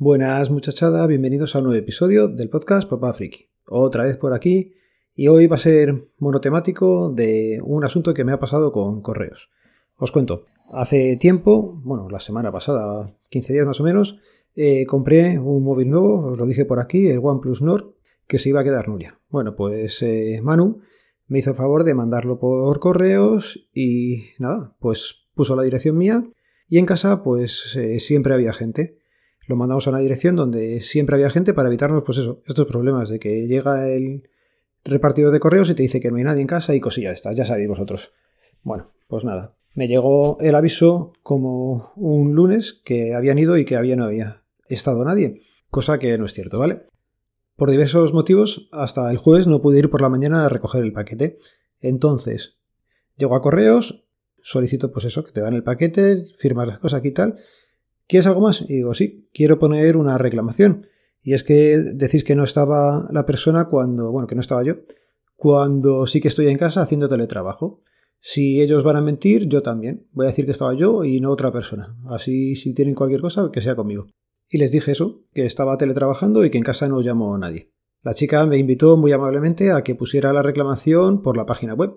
Buenas muchachada, bienvenidos a un nuevo episodio del podcast Papá Friki. Otra vez por aquí y hoy va a ser monotemático de un asunto que me ha pasado con correos. Os cuento, hace tiempo, bueno, la semana pasada, 15 días más o menos, eh, compré un móvil nuevo, os lo dije por aquí, el OnePlus Nord, que se iba a quedar Nuria. Bueno, pues eh, Manu me hizo el favor de mandarlo por correos y nada, pues puso la dirección mía y en casa pues eh, siempre había gente lo mandamos a una dirección donde siempre había gente para evitarnos, pues eso, estos problemas de que llega el repartidor de correos y te dice que no hay nadie en casa y cosillas estas, ya sabéis vosotros. Bueno, pues nada, me llegó el aviso como un lunes que habían ido y que había no había estado nadie, cosa que no es cierto, ¿vale? Por diversos motivos, hasta el jueves no pude ir por la mañana a recoger el paquete. Entonces, llego a correos, solicito pues eso, que te dan el paquete, firmas las cosas aquí y tal, ¿Quieres algo más? Y digo, sí, quiero poner una reclamación. Y es que decís que no estaba la persona cuando, bueno, que no estaba yo, cuando sí que estoy en casa haciendo teletrabajo. Si ellos van a mentir, yo también. Voy a decir que estaba yo y no otra persona. Así, si tienen cualquier cosa, que sea conmigo. Y les dije eso, que estaba teletrabajando y que en casa no llamó nadie. La chica me invitó muy amablemente a que pusiera la reclamación por la página web.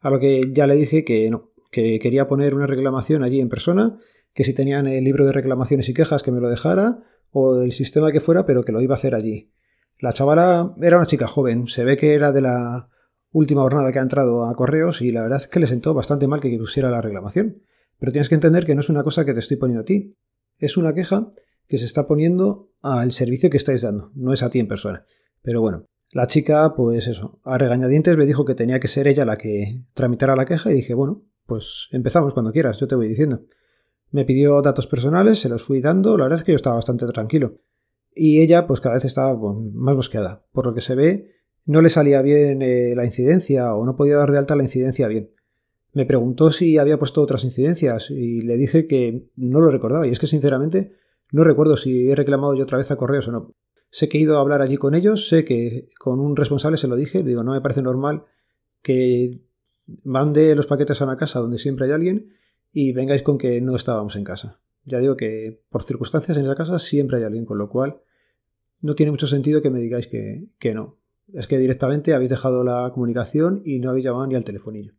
A lo que ya le dije que no, que quería poner una reclamación allí en persona que si tenían el libro de reclamaciones y quejas que me lo dejara, o el sistema que fuera, pero que lo iba a hacer allí. La chavala era una chica joven, se ve que era de la última jornada que ha entrado a correos y la verdad es que le sentó bastante mal que pusiera la reclamación. Pero tienes que entender que no es una cosa que te estoy poniendo a ti, es una queja que se está poniendo al servicio que estáis dando, no es a ti en persona. Pero bueno, la chica, pues eso, a regañadientes me dijo que tenía que ser ella la que tramitara la queja y dije, bueno, pues empezamos cuando quieras, yo te voy diciendo. Me pidió datos personales, se los fui dando, la verdad es que yo estaba bastante tranquilo. Y ella, pues cada vez estaba más bosqueada. Por lo que se ve, no le salía bien eh, la incidencia o no podía dar de alta la incidencia bien. Me preguntó si había puesto otras incidencias y le dije que no lo recordaba. Y es que sinceramente no recuerdo si he reclamado yo otra vez a correos o no. Sé que he ido a hablar allí con ellos, sé que con un responsable se lo dije, digo, no me parece normal que mande los paquetes a una casa donde siempre hay alguien y vengáis con que no estábamos en casa. Ya digo que por circunstancias en esa casa siempre hay alguien, con lo cual no tiene mucho sentido que me digáis que, no. Es que directamente habéis dejado la comunicación y no habéis llamado ni al telefonillo.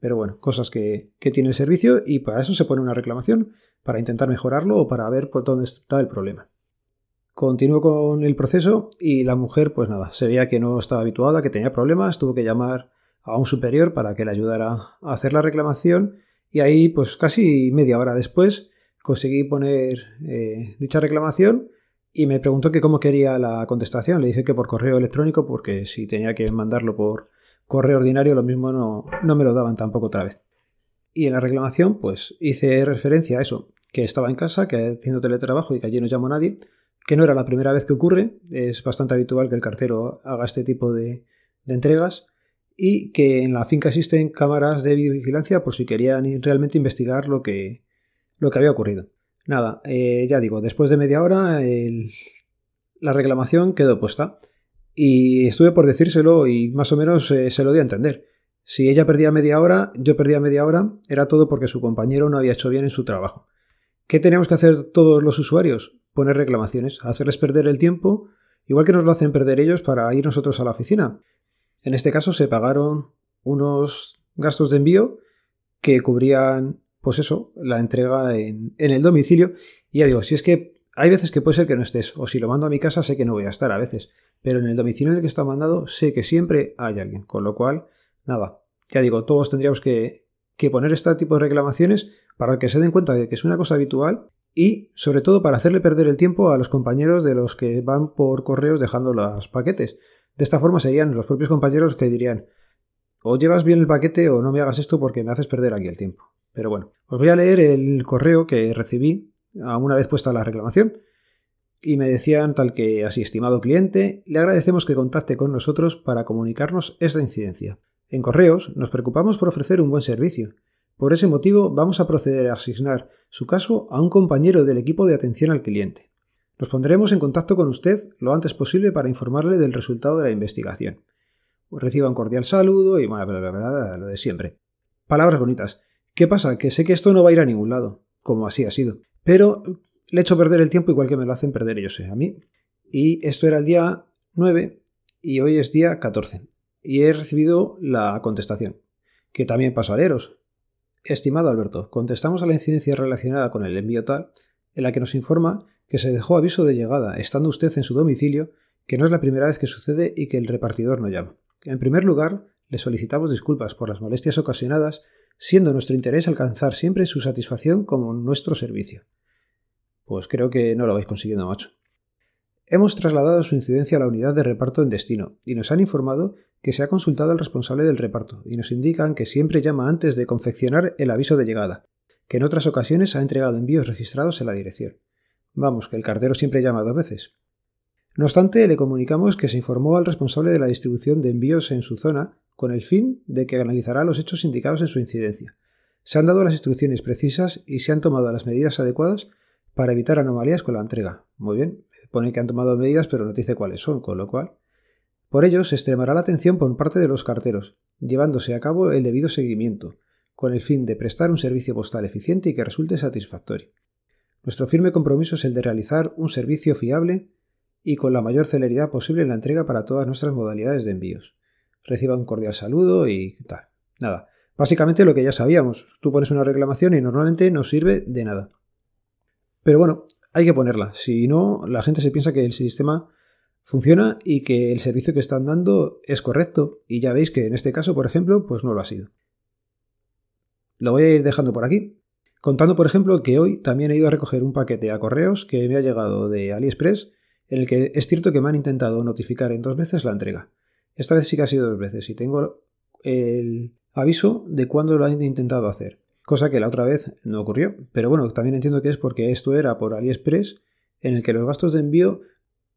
Pero bueno, cosas que, que, tiene el servicio y para eso se pone una reclamación, para intentar mejorarlo o para ver dónde está el problema. Continúo con el proceso y la mujer, pues nada, se veía que no estaba habituada, que tenía problemas, tuvo que llamar a un superior para que le ayudara a hacer la reclamación y ahí, pues casi media hora después, conseguí poner eh, dicha reclamación y me preguntó que cómo quería la contestación. Le dije que por correo electrónico, porque si tenía que mandarlo por correo ordinario, lo mismo no, no me lo daban tampoco otra vez. Y en la reclamación, pues hice referencia a eso, que estaba en casa, que haciendo teletrabajo y que allí no llamó nadie, que no era la primera vez que ocurre, es bastante habitual que el cartero haga este tipo de, de entregas, y que en la finca existen cámaras de videovigilancia por si querían realmente investigar lo que, lo que había ocurrido. Nada, eh, ya digo, después de media hora la reclamación quedó puesta y estuve por decírselo y más o menos eh, se lo di a entender. Si ella perdía media hora, yo perdía media hora, era todo porque su compañero no había hecho bien en su trabajo. ¿Qué teníamos que hacer todos los usuarios? Poner reclamaciones, hacerles perder el tiempo, igual que nos lo hacen perder ellos para ir nosotros a la oficina. En este caso se pagaron unos gastos de envío que cubrían, pues eso, la entrega en, el domicilio. Y ya digo, si es que hay veces que puede ser que no estés, o si lo mando a mi casa sé que no voy a estar a veces, pero en el domicilio en el que está mandado sé que siempre hay alguien, con lo cual, nada, ya digo, todos tendríamos que, que poner este tipo de reclamaciones para que se den cuenta de que es una cosa habitual y sobre todo para hacerle perder el tiempo a los compañeros de los que van por correos dejando los paquetes. De esta forma serían los propios compañeros que dirían o llevas bien el paquete o no me hagas esto porque me haces perder aquí el tiempo. Pero bueno, os voy a leer el correo que recibí una vez puesta la reclamación y me decían tal que así, estimado cliente, le agradecemos que contacte con nosotros para comunicarnos esta incidencia. En correos nos preocupamos por ofrecer un buen servicio. Por ese motivo vamos a proceder a asignar su caso a un compañero del equipo de atención al cliente. Nos pondremos en contacto con usted lo antes posible para informarle del resultado de la investigación. Reciba un cordial saludo y bla, bla, bla, bla, lo de siempre. Palabras bonitas. ¿Qué pasa? Que sé que esto no va a ir a ningún lado, como así ha sido. Pero le he hecho perder el tiempo igual que me lo hacen perder ellos eh, a mí. Y esto era el día 9 y hoy es día 14. Y he recibido la contestación, que también pasó a leeros. Estimado Alberto, contestamos a la incidencia relacionada con el envío tal, en la que nos informa que se dejó aviso de llegada, estando usted en su domicilio, que no es la primera vez que sucede y que el repartidor no llama. En primer lugar, le solicitamos disculpas por las molestias ocasionadas, siendo nuestro interés alcanzar siempre su satisfacción con nuestro servicio. Pues creo que no lo vais consiguiendo, macho. Hemos trasladado su incidencia a la unidad de reparto en destino y nos han informado que se ha consultado al responsable del reparto y nos indican que siempre llama antes de confeccionar el aviso de llegada, que en otras ocasiones ha entregado envíos registrados en la dirección. Vamos, que el cartero siempre llama dos veces. No obstante, le comunicamos que se informó al responsable de la distribución de envíos en su zona con el fin de que analizará los hechos indicados en su incidencia. Se han dado las instrucciones precisas y se han tomado las medidas adecuadas para evitar anomalías con la entrega. Muy bien, pone que han tomado medidas pero no dice cuáles son, con lo cual por ello, se extremará la atención por parte de los carteros, llevándose a cabo el debido seguimiento, con el fin de prestar un servicio postal eficiente y que resulte satisfactorio. Nuestro firme compromiso es el de realizar un servicio fiable y con la mayor celeridad posible en la entrega para todas nuestras modalidades de envíos. Reciba un cordial saludo y tal. Nada. Básicamente lo que ya sabíamos. Tú pones una reclamación y normalmente no sirve de nada. Pero bueno, hay que ponerla. Si no, la gente se piensa que el sistema funciona y que el servicio que están dando es correcto. Y ya veis que en este caso, por ejemplo, pues no lo ha sido. Lo voy a ir dejando por aquí. Contando, por ejemplo, que hoy también he ido a recoger un paquete a correos que me ha llegado de AliExpress, en el que es cierto que me han intentado notificar en dos veces la entrega. Esta vez sí que ha sido dos veces y tengo el aviso de cuándo lo han intentado hacer, cosa que la otra vez no ocurrió. Pero bueno, también entiendo que es porque esto era por AliExpress, en el que los gastos de envío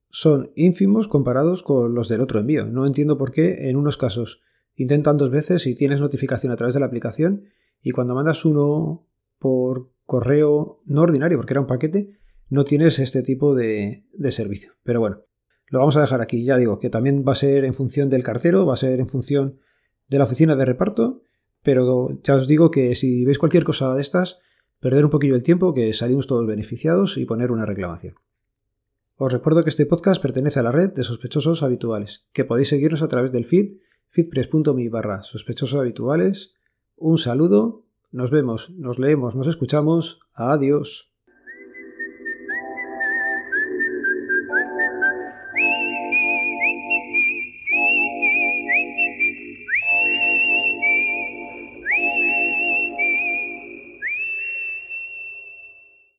son ínfimos comparados con los del otro envío. No entiendo por qué en unos casos intentan dos veces y tienes notificación a través de la aplicación y cuando mandas uno por correo no ordinario, porque era un paquete, no tienes este tipo de, servicio. Pero bueno, lo vamos a dejar aquí. Ya digo que también va a ser en función del cartero, va a ser en función de la oficina de reparto, pero ya os digo que si veis cualquier cosa de estas, perder un poquillo el tiempo, que salimos todos beneficiados y poner una reclamación. Os recuerdo que este podcast pertenece a la red de sospechosos habituales, que podéis seguirnos a través del feed feedpress.me barra sospechosos habituales. Un saludo, nos vemos, nos leemos, nos escuchamos. Adiós.